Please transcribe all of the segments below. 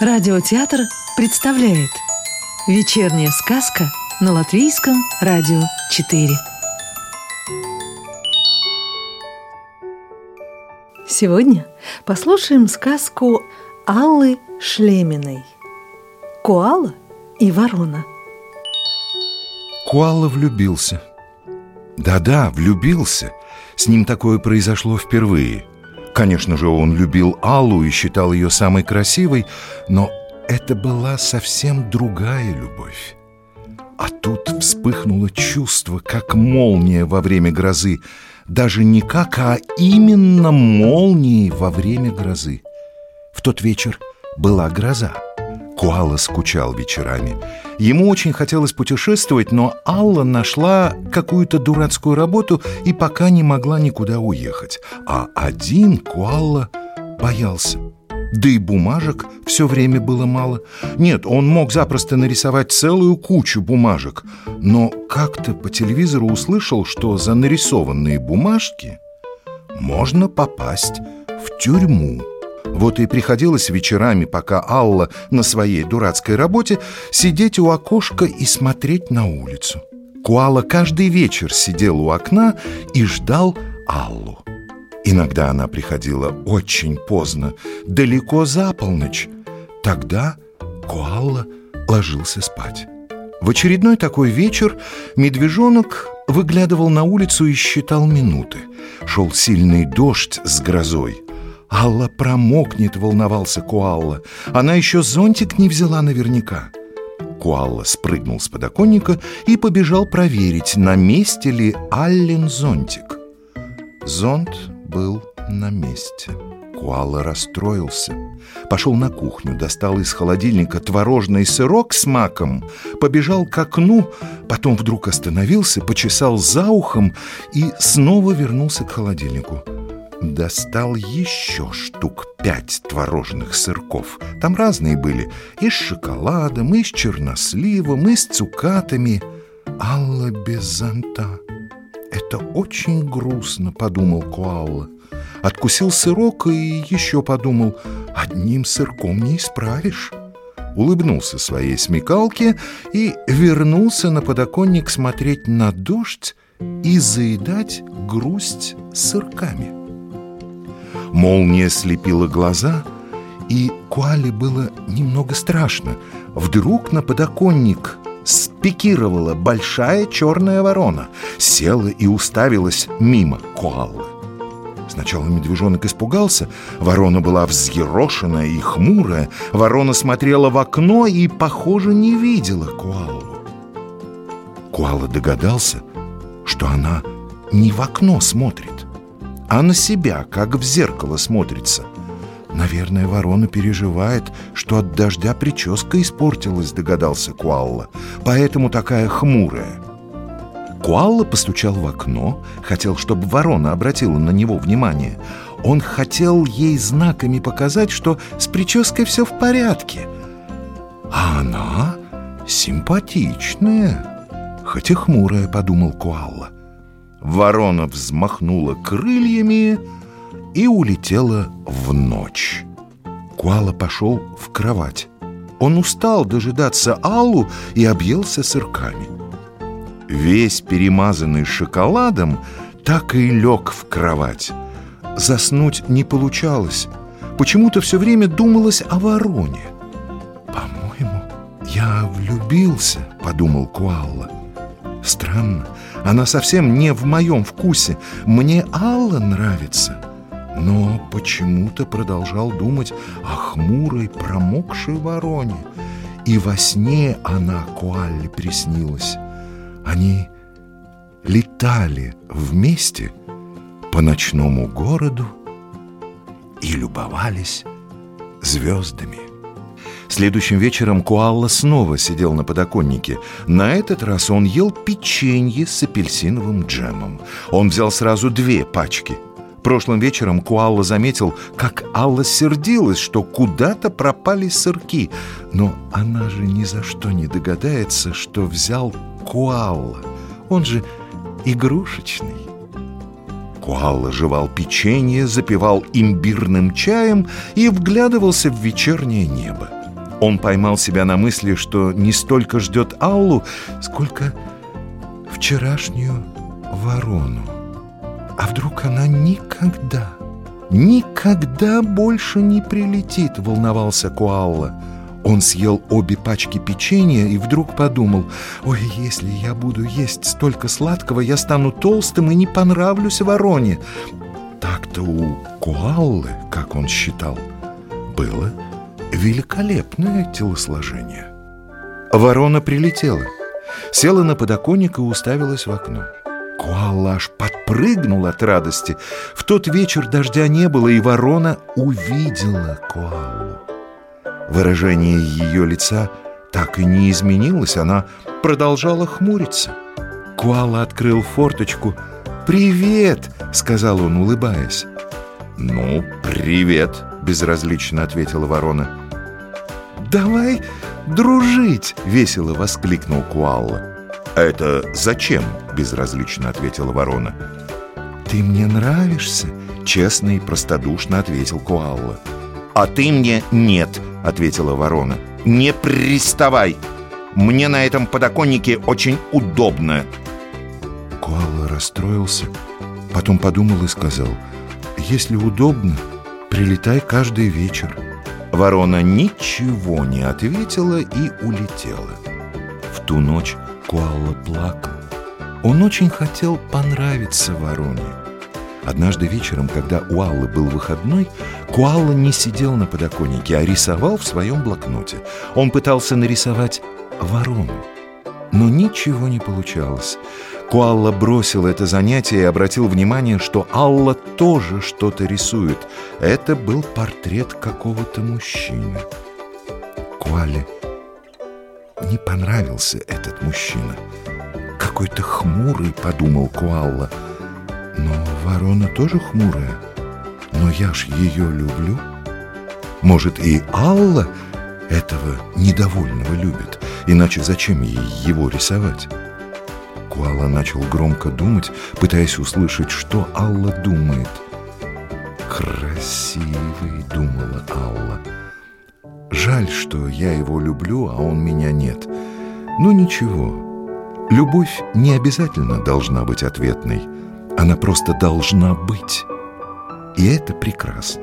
Радиотеатр представляет Вечерняя сказка на Латвийском радио 4 Сегодня послушаем сказку Аллы Шлеминой Куала и ворона Куала влюбился. Да-да, влюбился. С ним такое произошло впервые – Конечно же, он любил Аллу и считал ее самой красивой, но это была совсем другая любовь. А тут вспыхнуло чувство, как молния во время грозы. Даже не как, а именно молнией во время грозы. В тот вечер была гроза. Куала скучал вечерами. Ему очень хотелось путешествовать, но Алла нашла какую-то дурацкую работу и пока не могла никуда уехать. А один Куалла боялся. Да и бумажек все время было мало. Нет, он мог запросто нарисовать целую кучу бумажек, но как-то по телевизору услышал, что за нарисованные бумажки можно попасть в тюрьму. Вот и приходилось вечерами, пока Алла на своей дурацкой работе, сидеть у окошка и смотреть на улицу. Куала каждый вечер сидел у окна и ждал Аллу. Иногда она приходила очень поздно, далеко за полночь. Тогда Куалла ложился спать. В очередной такой вечер медвежонок выглядывал на улицу и считал минуты. Шел сильный дождь с грозой – Алла промокнет, волновался Куалла. Она еще зонтик не взяла наверняка. Куалла спрыгнул с подоконника и побежал проверить, на месте ли Аллен зонтик. Зонт был на месте. Куалла расстроился. Пошел на кухню, достал из холодильника творожный сырок с маком, побежал к окну, потом вдруг остановился, почесал за ухом и снова вернулся к холодильнику достал еще штук пять творожных сырков. Там разные были, и с шоколадом, и с черносливом, и с цукатами. Алла без зонта. Это очень грустно, подумал Куалла. Откусил сырок и еще подумал, одним сырком не исправишь. Улыбнулся своей смекалке и вернулся на подоконник смотреть на дождь и заедать грусть сырками. Молния слепила глаза, и Куале было немного страшно. Вдруг на подоконник спикировала большая черная ворона, села и уставилась мимо Куаллы. Сначала медвежонок испугался, ворона была взъерошенная и хмурая, ворона смотрела в окно и, похоже, не видела Куаллу. Куала догадался, что она не в окно смотрит, а на себя, как в зеркало смотрится. Наверное, ворона переживает, что от дождя прическа испортилась, догадался Куалла, поэтому такая хмурая. Куалла постучал в окно, хотел, чтобы ворона обратила на него внимание. Он хотел ей знаками показать, что с прической все в порядке. А она симпатичная, хоть и хмурая, подумал Куалла. Ворона взмахнула крыльями и улетела в ночь. Куала пошел в кровать. Он устал дожидаться Аллу и объелся сырками. Весь перемазанный шоколадом так и лег в кровать. Заснуть не получалось. Почему-то все время думалось о вороне. «По-моему, я влюбился», — подумал Куалла. Странно, она совсем не в моем вкусе. Мне Алла нравится. Но почему-то продолжал думать о хмурой, промокшей вороне. И во сне она Куалле приснилась. Они летали вместе по ночному городу и любовались звездами. Следующим вечером Куалла снова сидел на подоконнике. На этот раз он ел печенье с апельсиновым джемом. Он взял сразу две пачки. Прошлым вечером Куалла заметил, как Алла сердилась, что куда-то пропали сырки. Но она же ни за что не догадается, что взял Куалла. Он же игрушечный. Куалла жевал печенье, запивал имбирным чаем и вглядывался в вечернее небо. Он поймал себя на мысли, что не столько ждет Аллу, сколько вчерашнюю ворону. А вдруг она никогда, никогда больше не прилетит, волновался Куалла. Он съел обе пачки печенья и вдруг подумал, «Ой, если я буду есть столько сладкого, я стану толстым и не понравлюсь вороне». Так-то у Куаллы, как он считал, было великолепное телосложение. Ворона прилетела, села на подоконник и уставилась в окно. Куалла аж подпрыгнул от радости. В тот вечер дождя не было, и ворона увидела Куаллу. Выражение ее лица так и не изменилось, она продолжала хмуриться. Куала открыл форточку. «Привет!» — сказал он, улыбаясь. «Ну, привет!» — безразлично ответила ворона. «Давай дружить!» — весело воскликнул Куалла. «Это зачем?» — безразлично ответила ворона. «Ты мне нравишься!» — честно и простодушно ответил Куалла. «А ты мне нет!» — ответила ворона. «Не приставай! Мне на этом подоконнике очень удобно!» Куалла расстроился, потом подумал и сказал, «Если удобно, прилетай каждый вечер». Ворона ничего не ответила и улетела. В ту ночь Куалла плакал. Он очень хотел понравиться вороне. Однажды вечером, когда у Аллы был выходной, Куалла не сидел на подоконнике, а рисовал в своем блокноте. Он пытался нарисовать ворону, но ничего не получалось. Куалла бросил это занятие и обратил внимание, что Алла тоже что-то рисует. Это был портрет какого-то мужчины. Куалле не понравился этот мужчина. Какой-то хмурый, подумал Куалла. Но ворона тоже хмурая. Но я ж ее люблю. Может, и Алла этого недовольного любит, иначе зачем ей его рисовать? Куала начал громко думать, пытаясь услышать, что Алла думает. «Красивый», — думала Алла. «Жаль, что я его люблю, а он меня нет. Ну ничего, любовь не обязательно должна быть ответной». Она просто должна быть. И это прекрасно.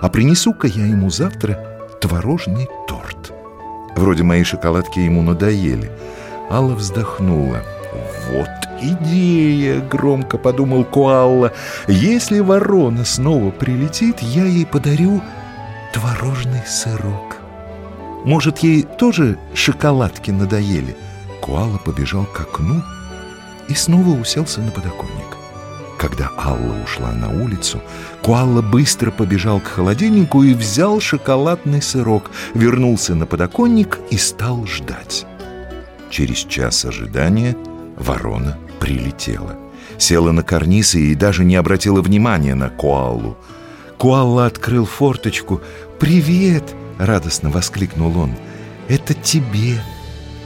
А принесу-ка я ему завтра творожный торт. Вроде мои шоколадки ему надоели. Алла вздохнула. «Вот идея!» — громко подумал Куалла. «Если ворона снова прилетит, я ей подарю творожный сырок. Может, ей тоже шоколадки надоели?» Куалла побежал к окну и снова уселся на подоконник. Когда Алла ушла на улицу, Куалла быстро побежал к холодильнику и взял шоколадный сырок, вернулся на подоконник и стал ждать. Через час ожидания ворона прилетела. Села на карниз и даже не обратила внимания на Куаллу. Куалла открыл форточку. «Привет!» — радостно воскликнул он. «Это тебе!»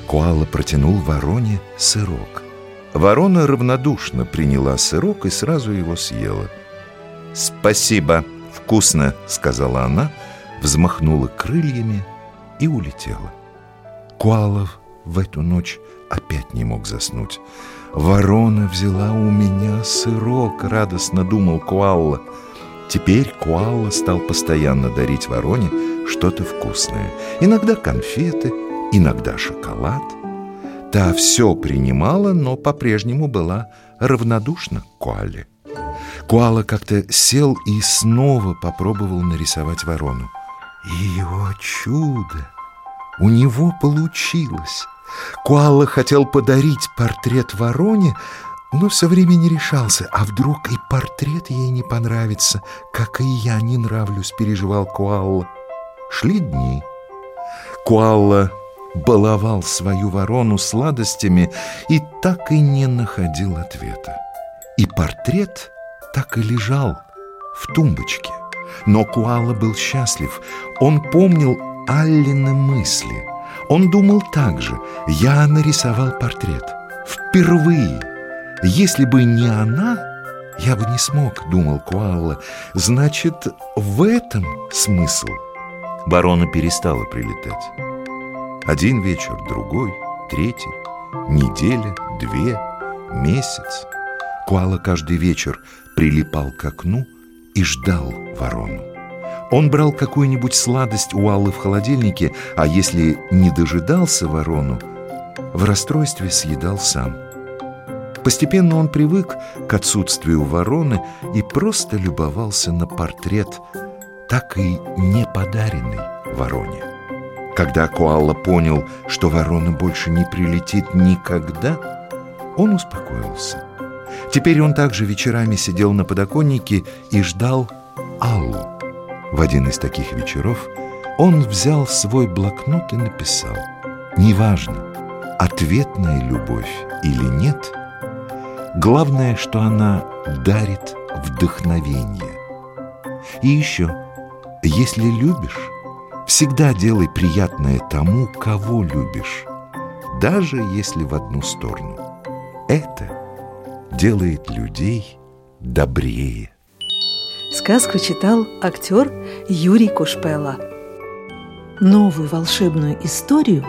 Куалла протянул вороне сырок. Ворона равнодушно приняла сырок и сразу его съела. «Спасибо, вкусно», — сказала она, взмахнула крыльями и улетела. Куалов в эту ночь опять не мог заснуть. «Ворона взяла у меня сырок», — радостно думал Куалла. Теперь Куалла стал постоянно дарить вороне что-то вкусное. Иногда конфеты, иногда шоколад — Та все принимала, но по-прежнему была равнодушна к Куале. Куала как-то сел и снова попробовал нарисовать ворону. И, о чудо! У него получилось! Куала хотел подарить портрет вороне, но все время не решался. А вдруг и портрет ей не понравится, как и я не нравлюсь, переживал Куалла. Шли дни. Куалла баловал свою ворону сладостями и так и не находил ответа. И портрет так и лежал в тумбочке. Но Куала был счастлив. Он помнил Аллины мысли. Он думал так же. Я нарисовал портрет. Впервые. Если бы не она, я бы не смог, думал Куалла. Значит, в этом смысл. ворона перестала прилетать. Один вечер, другой, третий, неделя, две, месяц. Куала каждый вечер прилипал к окну и ждал ворону. Он брал какую-нибудь сладость у Аллы в холодильнике, а если не дожидался ворону, в расстройстве съедал сам. Постепенно он привык к отсутствию вороны и просто любовался на портрет, так и не подаренный вороне. Когда Коалла понял, что ворона больше не прилетит никогда, он успокоился. Теперь он также вечерами сидел на подоконнике и ждал Аллу. В один из таких вечеров он взял свой блокнот и написал «Неважно, ответная любовь или нет, главное, что она дарит вдохновение. И еще, если любишь, всегда делай приятное тому, кого любишь, даже если в одну сторону. Это делает людей добрее. Сказку читал актер Юрий Кушпела. Новую волшебную историю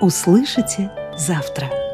услышите завтра.